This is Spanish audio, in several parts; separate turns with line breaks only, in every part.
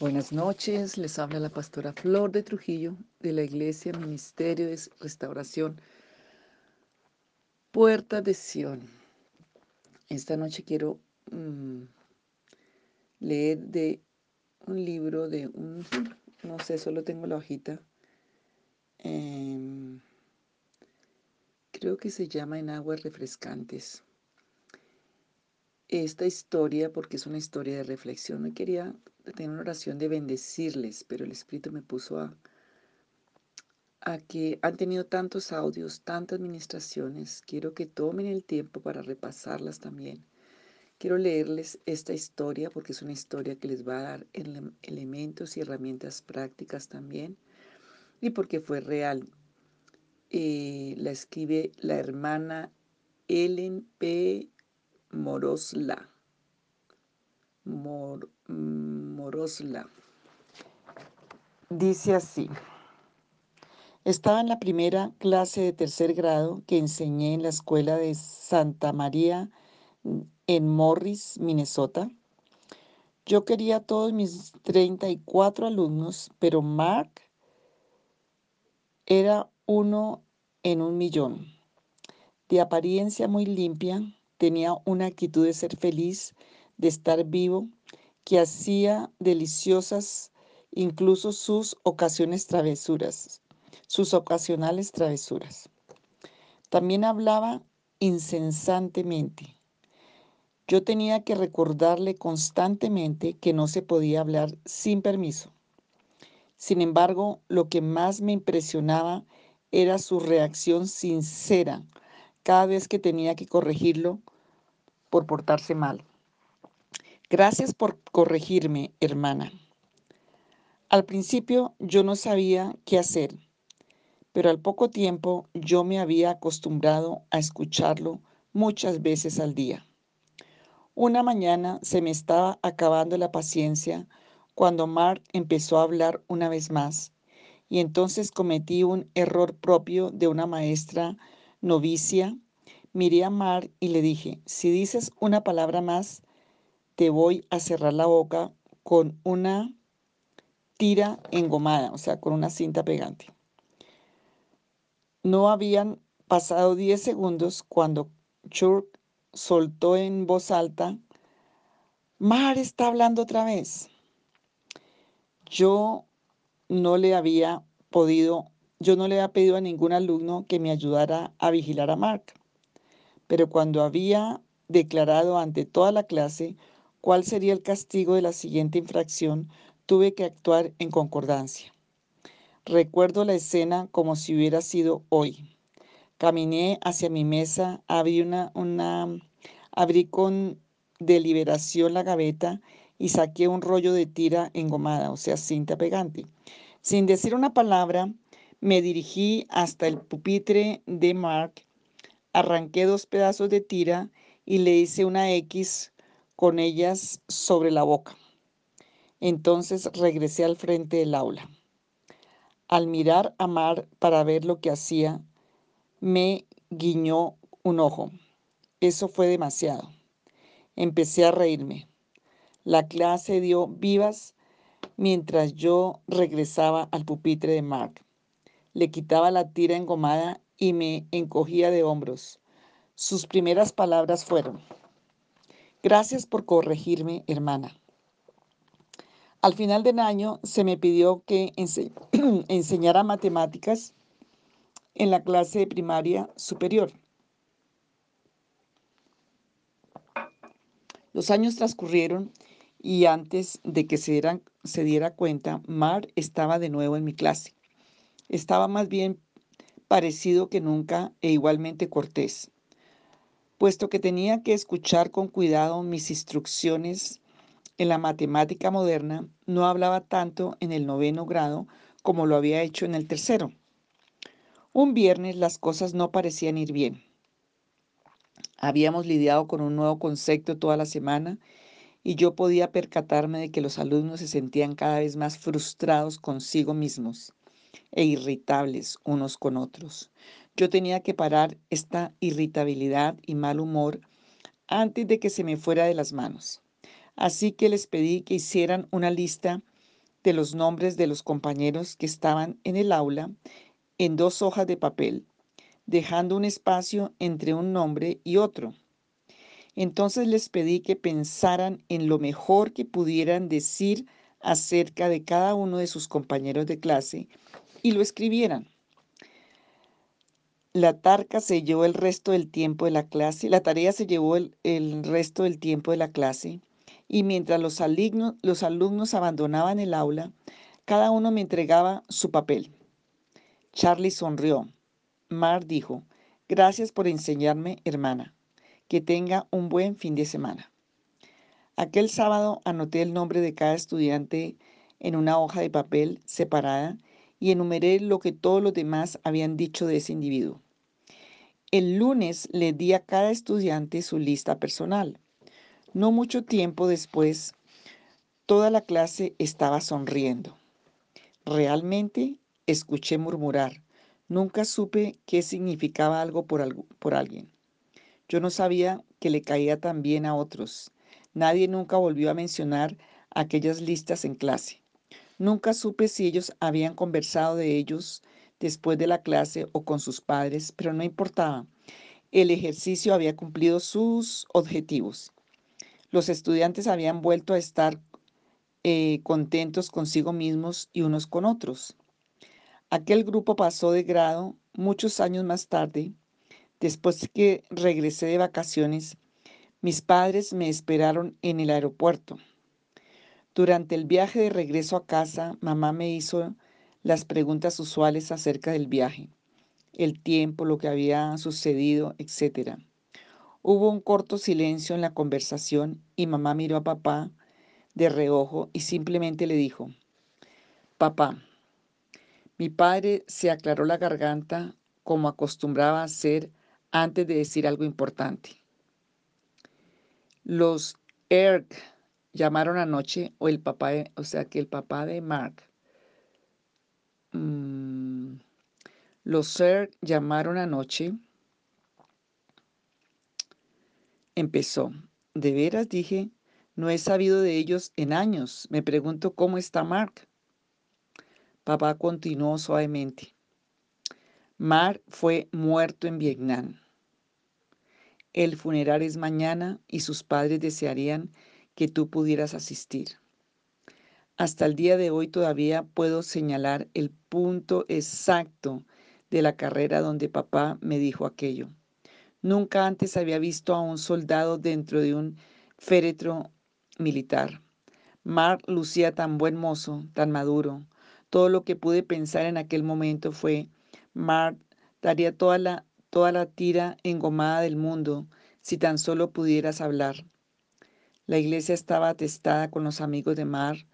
Buenas noches, les habla la pastora Flor de Trujillo de la Iglesia Ministerio de Restauración Puerta de Sion. Esta noche quiero mm, leer de un libro de un, no sé, solo tengo la hojita. Em, creo que se llama En aguas refrescantes. Esta historia, porque es una historia de reflexión, me quería tener una oración de bendecirles, pero el Espíritu me puso a, a que han tenido tantos audios, tantas administraciones. Quiero que tomen el tiempo para repasarlas también. Quiero leerles esta historia porque es una historia que les va a dar elementos y herramientas prácticas también y porque fue real. Eh, la escribe la hermana Ellen P. Morosla. Mor, Morosla. Dice así. Estaba en la primera clase de tercer grado que enseñé en la escuela de Santa María en Morris, Minnesota. Yo quería todos mis 34 alumnos, pero Mark era uno en un millón. De apariencia muy limpia, tenía una actitud de ser feliz, de estar vivo, que hacía deliciosas incluso sus ocasiones travesuras, sus ocasionales travesuras. También hablaba incesantemente. Yo tenía que recordarle constantemente que no se podía hablar sin permiso. Sin embargo, lo que más me impresionaba era su reacción sincera cada vez que tenía que corregirlo por portarse mal. Gracias por corregirme, hermana. Al principio yo no sabía qué hacer, pero al poco tiempo yo me había acostumbrado a escucharlo muchas veces al día. Una mañana se me estaba acabando la paciencia cuando Mark empezó a hablar una vez más, y entonces cometí un error propio de una maestra novicia. Miré a Mark y le dije, si dices una palabra más, te voy a cerrar la boca con una tira engomada, o sea, con una cinta pegante. No habían pasado 10 segundos cuando Churk soltó en voz alta, Mar está hablando otra vez. Yo no le había podido, yo no le había pedido a ningún alumno que me ayudara a vigilar a Mark, pero cuando había declarado ante toda la clase cuál sería el castigo de la siguiente infracción, tuve que actuar en concordancia. Recuerdo la escena como si hubiera sido hoy. Caminé hacia mi mesa, abrí, una, abrí con deliberación la gaveta y saqué un rollo de tira engomada, o sea, cinta pegante. Sin decir una palabra, me dirigí hasta el pupitre de Mark, arranqué dos pedazos de tira y le hice una X con ellas sobre la boca. Entonces regresé al frente del aula. Al mirar a Mar para ver lo que hacía, me guiñó un ojo. Eso fue demasiado. Empecé a reírme. La clase dio vivas mientras yo regresaba al pupitre de Mark. Le quitaba la tira engomada y me encogía de hombros. Sus primeras palabras fueron, gracias por corregirme, hermana. Al final del año se me pidió que enseñara matemáticas en la clase de primaria superior. Los años transcurrieron y antes de que se, se diera cuenta, Mar estaba de nuevo en mi clase. Estaba más bien parecido que nunca e igualmente cortés, puesto que tenía que escuchar con cuidado mis instrucciones en la matemática moderna no hablaba tanto en el noveno grado como lo había hecho en el tercero. Un viernes las cosas no parecían ir bien. Habíamos lidiado con un nuevo concepto toda la semana y yo podía percatarme de que los alumnos se sentían cada vez más frustrados consigo mismos e irritables unos con otros. Yo tenía que parar esta irritabilidad y mal humor antes de que se me fuera de las manos. Así que les pedí que hicieran una lista de los nombres de los compañeros que estaban en el aula en dos hojas de papel, dejando un espacio entre un nombre y otro. Entonces les pedí que pensaran en lo mejor que pudieran decir acerca de cada uno de sus compañeros de clase y lo escribieran. La tarca se el resto del tiempo de la clase, la tarea se llevó el, resto del tiempo de la clase y mientras los los alumnos abandonaban el aula, cada uno me entregaba su papel. Charlie sonrió. Mar dijo, gracias por enseñarme, hermana. Que tenga un buen fin de semana. Aquel sábado anoté el nombre de cada estudiante en una hoja de papel separada y enumeré lo que todos los demás habían dicho de ese individuo. El lunes le di a cada estudiante su lista personal. No mucho tiempo después, toda la clase estaba sonriendo. Realmente escuché murmurar. Nunca supe qué significaba algo por, por alguien. Yo no sabía que le caía tan bien a otros. Nadie nunca volvió a mencionar aquellas listas en clase. Nunca supe si ellos habían conversado de ellos después de la clase o con sus padres, pero no importaba. El ejercicio había cumplido sus objetivos. Los estudiantes habían vuelto a estar eh, contentos consigo mismos y unos con otros. Aquel grupo pasó de grado muchos años más tarde, después que regresé de vacaciones mis padres me esperaron en el aeropuerto. Durante el viaje de regreso a casa, mamá me hizo las preguntas usuales acerca del viaje, el tiempo, lo que había sucedido, etc. Hubo un corto silencio en la conversación y mamá miró a papá de reojo y simplemente le dijo, Papá, mi padre se aclaró la garganta como acostumbraba a hacer antes de decir algo importante. Los Erg llamaron anoche, o el papá, o sea que el papá de Mark, mm, los Erg llamaron anoche, empezó. De veras dije, no he sabido de ellos en años. Me pregunto cómo está Mark. Papá continuó suavemente. Mark fue muerto en Vietnam. El funeral es mañana y sus padres desearían que tú pudieras asistir. Hasta el día de hoy todavía puedo señalar el punto exacto de la carrera donde papá me dijo aquello. Nunca antes había visto a un soldado dentro de un féretro militar. Mark lucía tan buen mozo, tan maduro. Todo lo que pude pensar en aquel momento fue, Mark daría toda la toda la tira engomada del mundo, si tan solo pudieras hablar. La iglesia estaba atestada con los amigos de Mar.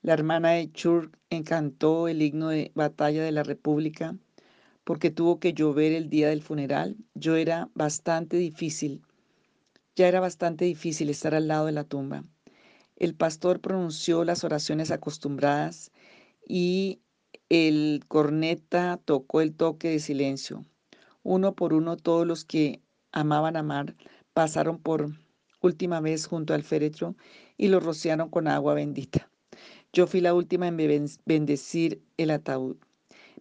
La hermana de Churk encantó el himno de batalla de la República porque tuvo que llover el día del funeral. Yo era bastante difícil. Ya era bastante difícil estar al lado de la tumba. El pastor pronunció las oraciones acostumbradas y el corneta tocó el toque de silencio. Uno por uno todos los que amaban amar pasaron por última vez junto al féretro y lo rociaron con agua bendita. Yo fui la última en bendecir el ataúd.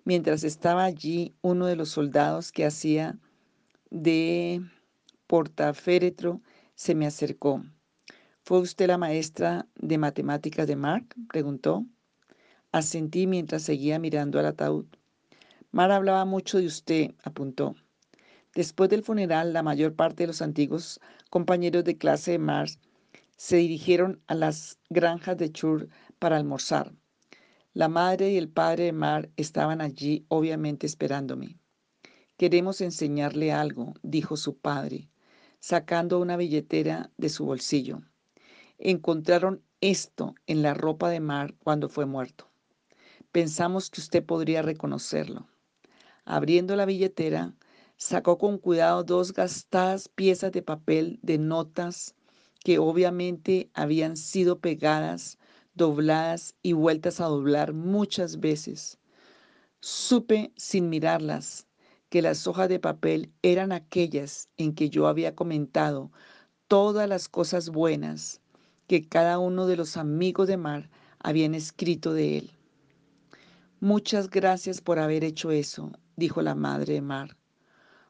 Mientras estaba allí, uno de los soldados que hacía de portaféretro se me acercó. ¿Fue usted la maestra de matemáticas de Mark? preguntó. Asentí mientras seguía mirando al ataúd. Mar hablaba mucho de usted, apuntó. Después del funeral, la mayor parte de los antiguos compañeros de clase de Mar se dirigieron a las granjas de Chur para almorzar. La madre y el padre de Mar estaban allí, obviamente esperándome. Queremos enseñarle algo, dijo su padre, sacando una billetera de su bolsillo. Encontraron esto en la ropa de Mar cuando fue muerto. Pensamos que usted podría reconocerlo. Abriendo la billetera, sacó con cuidado dos gastadas piezas de papel de notas que obviamente habían sido pegadas, dobladas y vueltas a doblar muchas veces. Supe sin mirarlas que las hojas de papel eran aquellas en que yo había comentado todas las cosas buenas que cada uno de los amigos de Mar habían escrito de él. Muchas gracias por haber hecho eso, dijo la madre de Mar.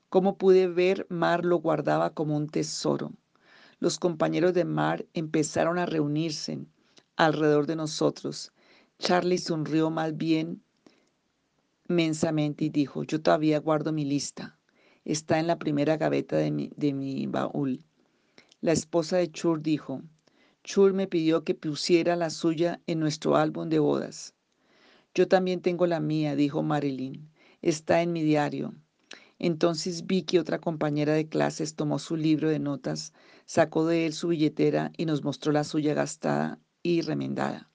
Como pude ver, Mar lo guardaba como un tesoro. Los compañeros de Mar empezaron a reunirse alrededor de nosotros. Charlie sonrió más bien mensamente y dijo, yo todavía guardo mi lista. Está en la primera gaveta de mi, de mi baúl. La esposa de Chur dijo, Chur me pidió que pusiera la suya en nuestro álbum de bodas. Yo también tengo la mía, dijo Marilyn. Está en mi diario. Entonces vi que otra compañera de clases tomó su libro de notas, sacó de él su billetera y nos mostró la suya gastada y remendada.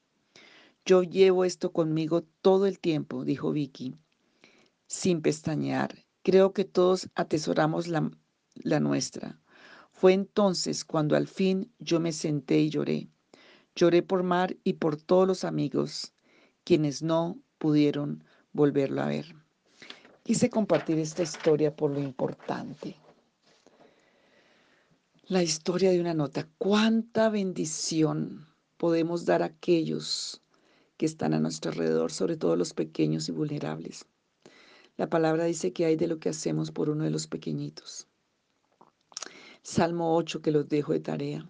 Yo llevo esto conmigo todo el tiempo, dijo Vicky, sin pestañear. Creo que todos atesoramos la, la nuestra. Fue entonces cuando al fin yo me senté y lloré. Lloré por Mar y por todos los amigos quienes no pudieron volverlo a ver. Quise compartir esta historia por lo importante. La historia de una nota. ¿Cuánta bendición podemos dar a aquellos que están a nuestro alrededor, sobre todo los pequeños y vulnerables? La palabra dice que hay de lo que hacemos por uno de los pequeñitos. Salmo 8 que los dejo de tarea.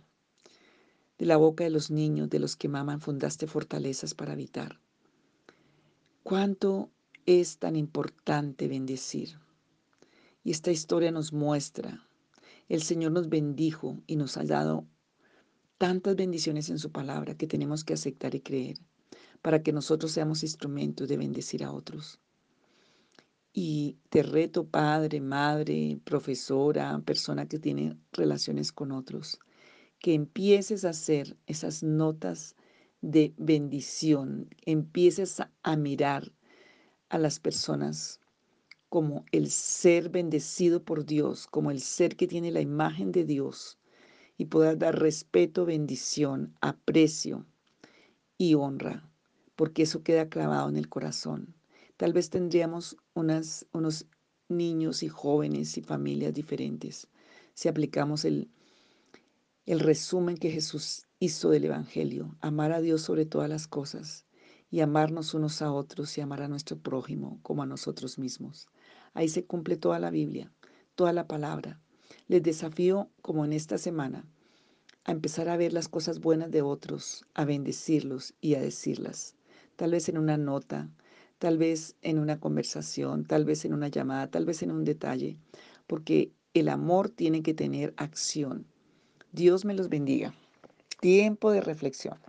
De la boca de los niños, de los que maman, fundaste fortalezas para habitar. ¿Cuánto es tan importante bendecir? Y esta historia nos muestra, el Señor nos bendijo y nos ha dado tantas bendiciones en su palabra que tenemos que aceptar y creer para que nosotros seamos instrumentos de bendecir a otros. Y te reto, padre, madre, profesora, persona que tiene relaciones con otros, que empieces a hacer esas notas de bendición, empieces a, mirar a las personas como el ser bendecido por Dios, como el ser que tiene la imagen de Dios y poder dar respeto, bendición, aprecio y honra, porque eso queda clavado en el corazón. Tal vez tendríamos unas, unos niños y jóvenes y familias diferentes si aplicamos el, el resumen que Jesús hizo del Evangelio, amar a Dios sobre todas las cosas y amarnos unos a otros y amar a nuestro prójimo como a nosotros mismos. Ahí se cumple toda la Biblia, toda la palabra. Les desafío, como en esta semana, a empezar a ver las cosas buenas de otros, a bendecirlos y a decirlas. Tal vez en una nota, tal vez en una conversación, tal vez en una llamada, tal vez en un detalle, porque el amor tiene que tener acción. Dios me los bendiga. Tiempo de reflexión.